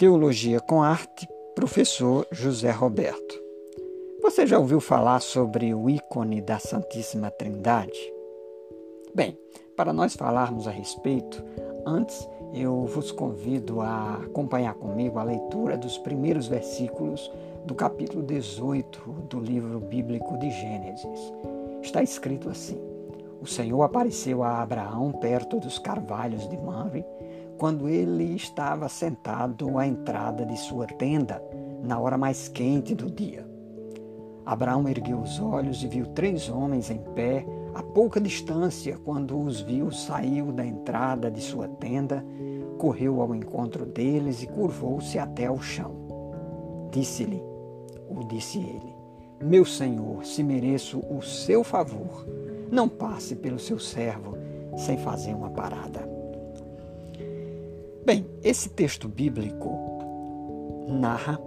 Teologia com Arte, professor José Roberto. Você já ouviu falar sobre o ícone da Santíssima Trindade? Bem, para nós falarmos a respeito, antes eu vos convido a acompanhar comigo a leitura dos primeiros versículos do capítulo 18 do livro bíblico de Gênesis. Está escrito assim: O Senhor apareceu a Abraão perto dos carvalhos de Mamre quando ele estava sentado à entrada de sua tenda, na hora mais quente do dia. Abraão ergueu os olhos e viu três homens em pé a pouca distância. Quando os viu, saiu da entrada de sua tenda, correu ao encontro deles e curvou-se até ao chão. Disse-lhe, ou disse ele, meu senhor, se mereço o seu favor, não passe pelo seu servo sem fazer uma parada. Bem, esse texto bíblico narra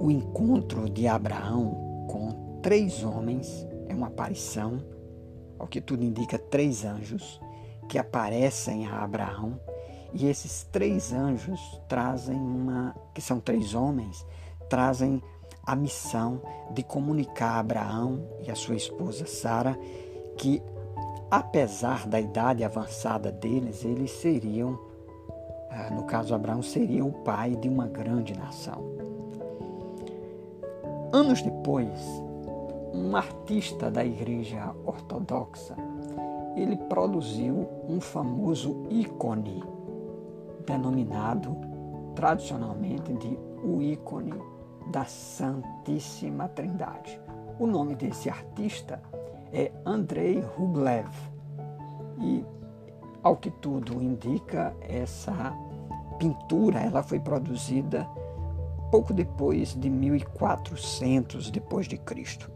o encontro de Abraão com três homens, é uma aparição, ao que tudo indica, três anjos que aparecem a Abraão, e esses três anjos trazem uma, que são três homens, trazem a missão de comunicar a Abraão e a sua esposa Sara que apesar da idade avançada deles, eles seriam no caso Abraão, seria o pai de uma grande nação. Anos depois, um artista da igreja ortodoxa, ele produziu um famoso ícone, denominado tradicionalmente de o ícone da Santíssima Trindade. O nome desse artista é Andrei Rublev e, ao que tudo indica, essa pintura ela foi produzida pouco depois de 1400 depois de Cristo.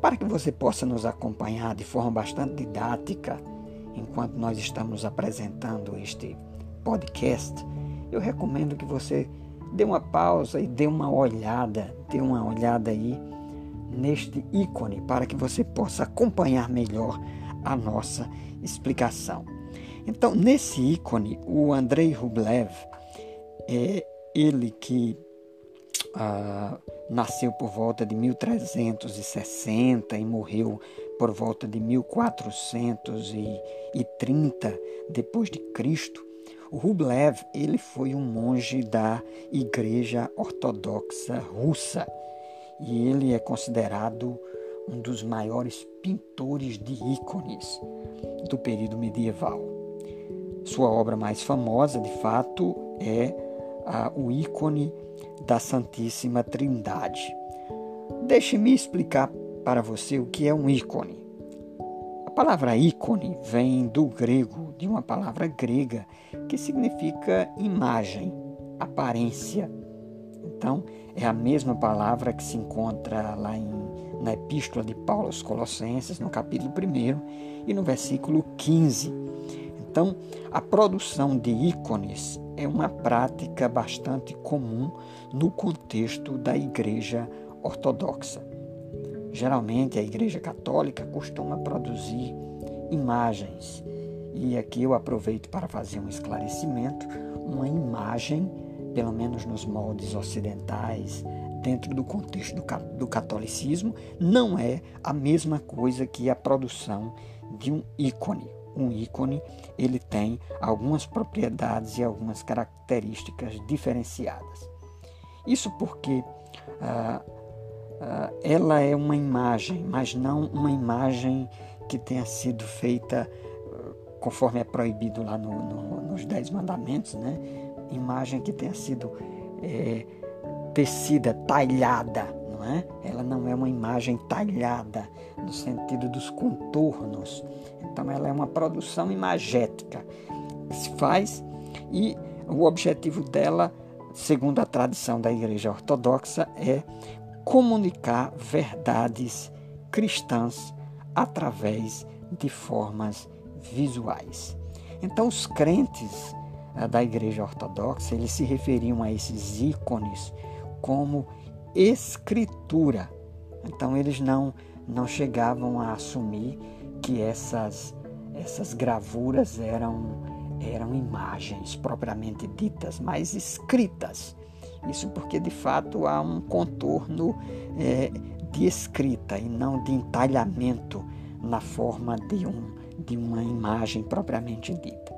Para que você possa nos acompanhar de forma bastante didática enquanto nós estamos apresentando este podcast, eu recomendo que você dê uma pausa e dê uma olhada, dê uma olhada aí neste ícone para que você possa acompanhar melhor a nossa explicação. Então, nesse ícone, o Andrei Rublev é ele que ah, nasceu por volta de 1360 e morreu por volta de 1430 depois de Cristo. O Rublev ele foi um monge da Igreja Ortodoxa Russa e ele é considerado um dos maiores pintores de ícones do período medieval. Sua obra mais famosa, de fato, é o ícone da Santíssima Trindade. Deixe-me explicar para você o que é um ícone. A palavra ícone vem do grego, de uma palavra grega que significa imagem, aparência. Então, é a mesma palavra que se encontra lá em, na Epístola de Paulo aos Colossenses, no capítulo 1 e no versículo 15. Então, a produção de ícones é uma prática bastante comum no contexto da Igreja Ortodoxa. Geralmente, a Igreja Católica costuma produzir imagens, e aqui eu aproveito para fazer um esclarecimento: uma imagem, pelo menos nos moldes ocidentais, dentro do contexto do catolicismo, não é a mesma coisa que a produção de um ícone um ícone ele tem algumas propriedades e algumas características diferenciadas. Isso porque ah, ah, ela é uma imagem, mas não uma imagem que tenha sido feita ah, conforme é proibido lá no, no, nos Dez Mandamentos, né? Imagem que tenha sido é, tecida, talhada, é? Ela não é uma imagem talhada no sentido dos contornos. Então ela é uma produção imagética que se faz e o objetivo dela, segundo a tradição da Igreja Ortodoxa, é comunicar verdades cristãs através de formas visuais. Então os crentes eh, da Igreja Ortodoxa, eles se referiam a esses ícones como escritura. Então eles não não chegavam a assumir que essas essas gravuras eram eram imagens propriamente ditas, mas escritas. Isso porque de fato há um contorno é, de escrita e não de entalhamento na forma de, um, de uma imagem propriamente dita.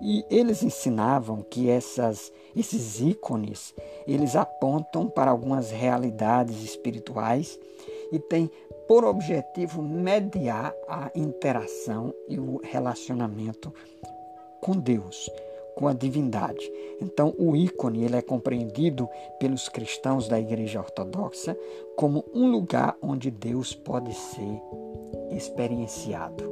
E eles ensinavam que essas, esses ícones, eles apontam para algumas realidades espirituais e têm por objetivo mediar a interação e o relacionamento com Deus, com a divindade. Então, o ícone ele é compreendido pelos cristãos da Igreja Ortodoxa como um lugar onde Deus pode ser experienciado,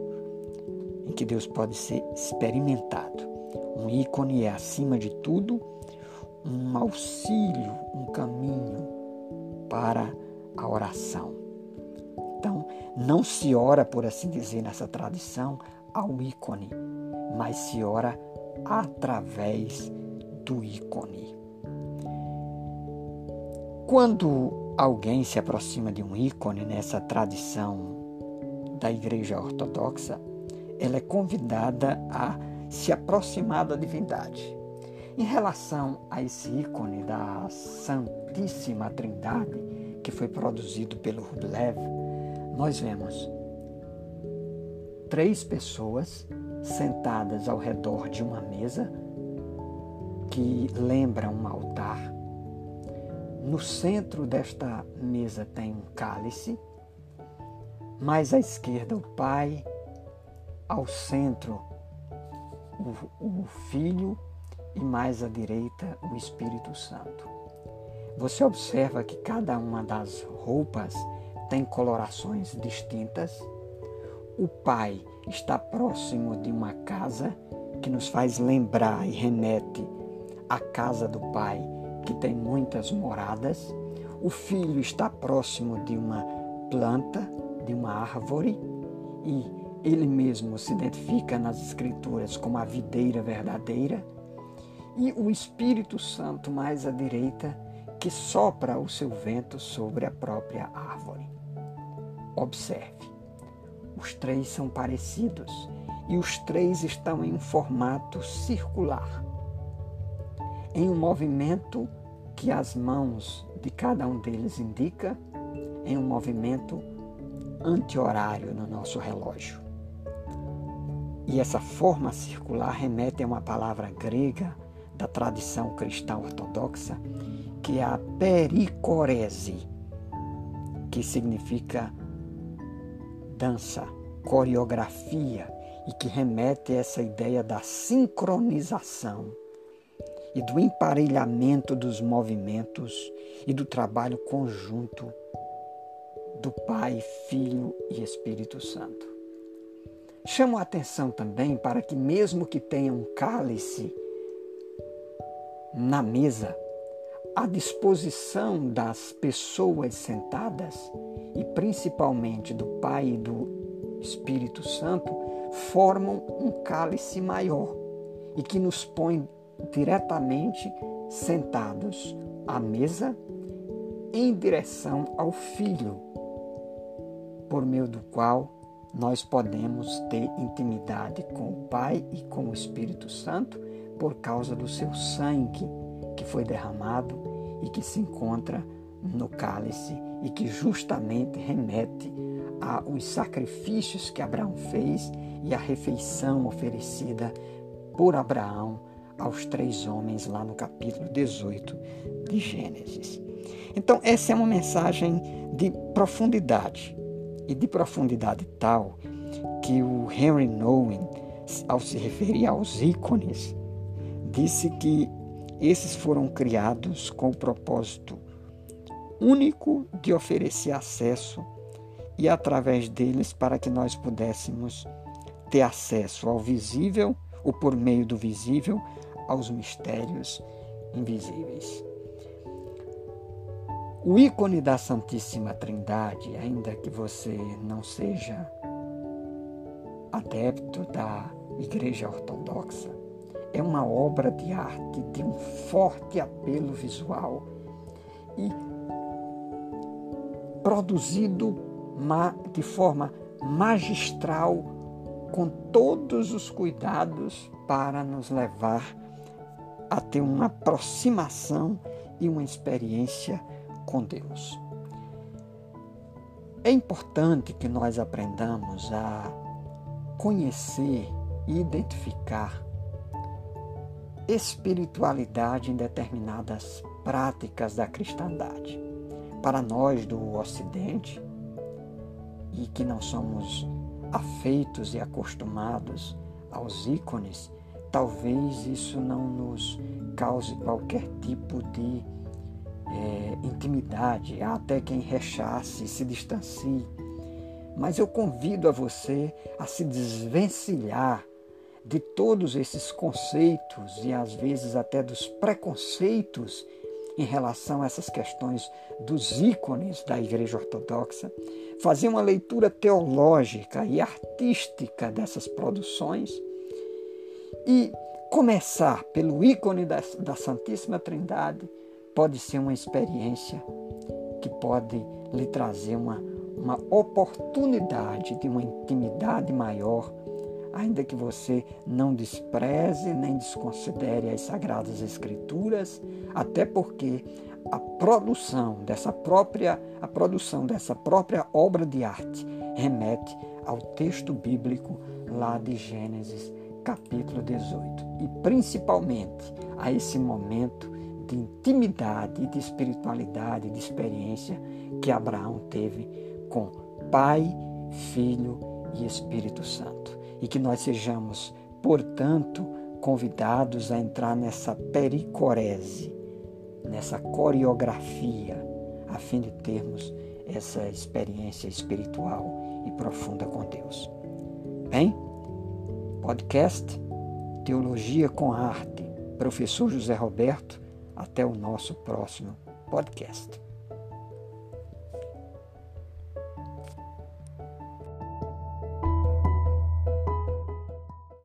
em que Deus pode ser experimentado. Um ícone é, acima de tudo, um auxílio, um caminho para a oração. Então, não se ora, por assim dizer, nessa tradição, ao ícone, mas se ora através do ícone. Quando alguém se aproxima de um ícone nessa tradição da Igreja Ortodoxa, ela é convidada a se aproximar da divindade. Em relação a esse ícone da Santíssima Trindade, que foi produzido pelo Rublev, nós vemos três pessoas sentadas ao redor de uma mesa que lembra um altar. No centro desta mesa tem um cálice, mais à esquerda o Pai, ao centro o, Filho e mais à direita o Espírito Santo. Você observa que cada uma das roupas tem colorações distintas. O Pai está próximo de uma casa que nos faz lembrar e remete à casa do Pai, que tem muitas moradas. O Filho está próximo de uma planta, de uma árvore, e ele mesmo se identifica nas Escrituras como a videira verdadeira. E o Espírito Santo mais à direita, que sopra o seu vento sobre a própria árvore. Observe os três são parecidos e os três estão em um formato circular, em um movimento que as mãos de cada um deles indica, em um movimento anti-horário no nosso relógio. E essa forma circular remete a uma palavra grega da tradição cristã ortodoxa, que é a pericorese, que significa dança, coreografia e que remete a essa ideia da sincronização e do emparelhamento dos movimentos e do trabalho conjunto do Pai, Filho e Espírito Santo. Chamo a atenção também para que, mesmo que tenha um cálice na mesa, à disposição das pessoas sentadas, e principalmente do Pai e do Espírito Santo, formam um cálice maior e que nos põe diretamente sentados à mesa em direção ao Filho, por meio do qual nós podemos ter intimidade com o Pai e com o Espírito Santo por causa do seu sangue que foi derramado e que se encontra no cálice e que justamente remete aos sacrifícios que Abraão fez e à refeição oferecida por Abraão aos três homens lá no capítulo 18 de Gênesis. Então, essa é uma mensagem de profundidade e de profundidade tal que o Henry Nouwen, ao se referir aos ícones, disse que esses foram criados com o propósito único de oferecer acesso e através deles para que nós pudéssemos ter acesso ao visível ou por meio do visível aos mistérios invisíveis. O ícone da Santíssima Trindade, ainda que você não seja adepto da Igreja Ortodoxa, é uma obra de arte de um forte apelo visual e produzido de forma magistral, com todos os cuidados para nos levar a ter uma aproximação e uma experiência com Deus. É importante que nós aprendamos a conhecer e identificar espiritualidade em determinadas práticas da cristandade. Para nós do Ocidente, e que não somos afeitos e acostumados aos ícones, talvez isso não nos cause qualquer tipo de é, intimidade, há até quem rechace se distancie. Mas eu convido a você a se desvencilhar de todos esses conceitos e às vezes até dos preconceitos em relação a essas questões dos ícones da Igreja Ortodoxa, fazer uma leitura teológica e artística dessas produções e começar pelo ícone da Santíssima Trindade pode ser uma experiência que pode lhe trazer uma, uma oportunidade de uma intimidade maior ainda que você não despreze nem desconsidere as sagradas escrituras, até porque a produção dessa própria a produção dessa própria obra de arte remete ao texto bíblico lá de Gênesis capítulo 18 e principalmente a esse momento de intimidade, de espiritualidade, de experiência que Abraão teve com Pai, Filho e Espírito Santo e que nós sejamos, portanto, convidados a entrar nessa pericorese, nessa coreografia, a fim de termos essa experiência espiritual e profunda com Deus. Bem, podcast Teologia com Arte, professor José Roberto. Até o nosso próximo podcast.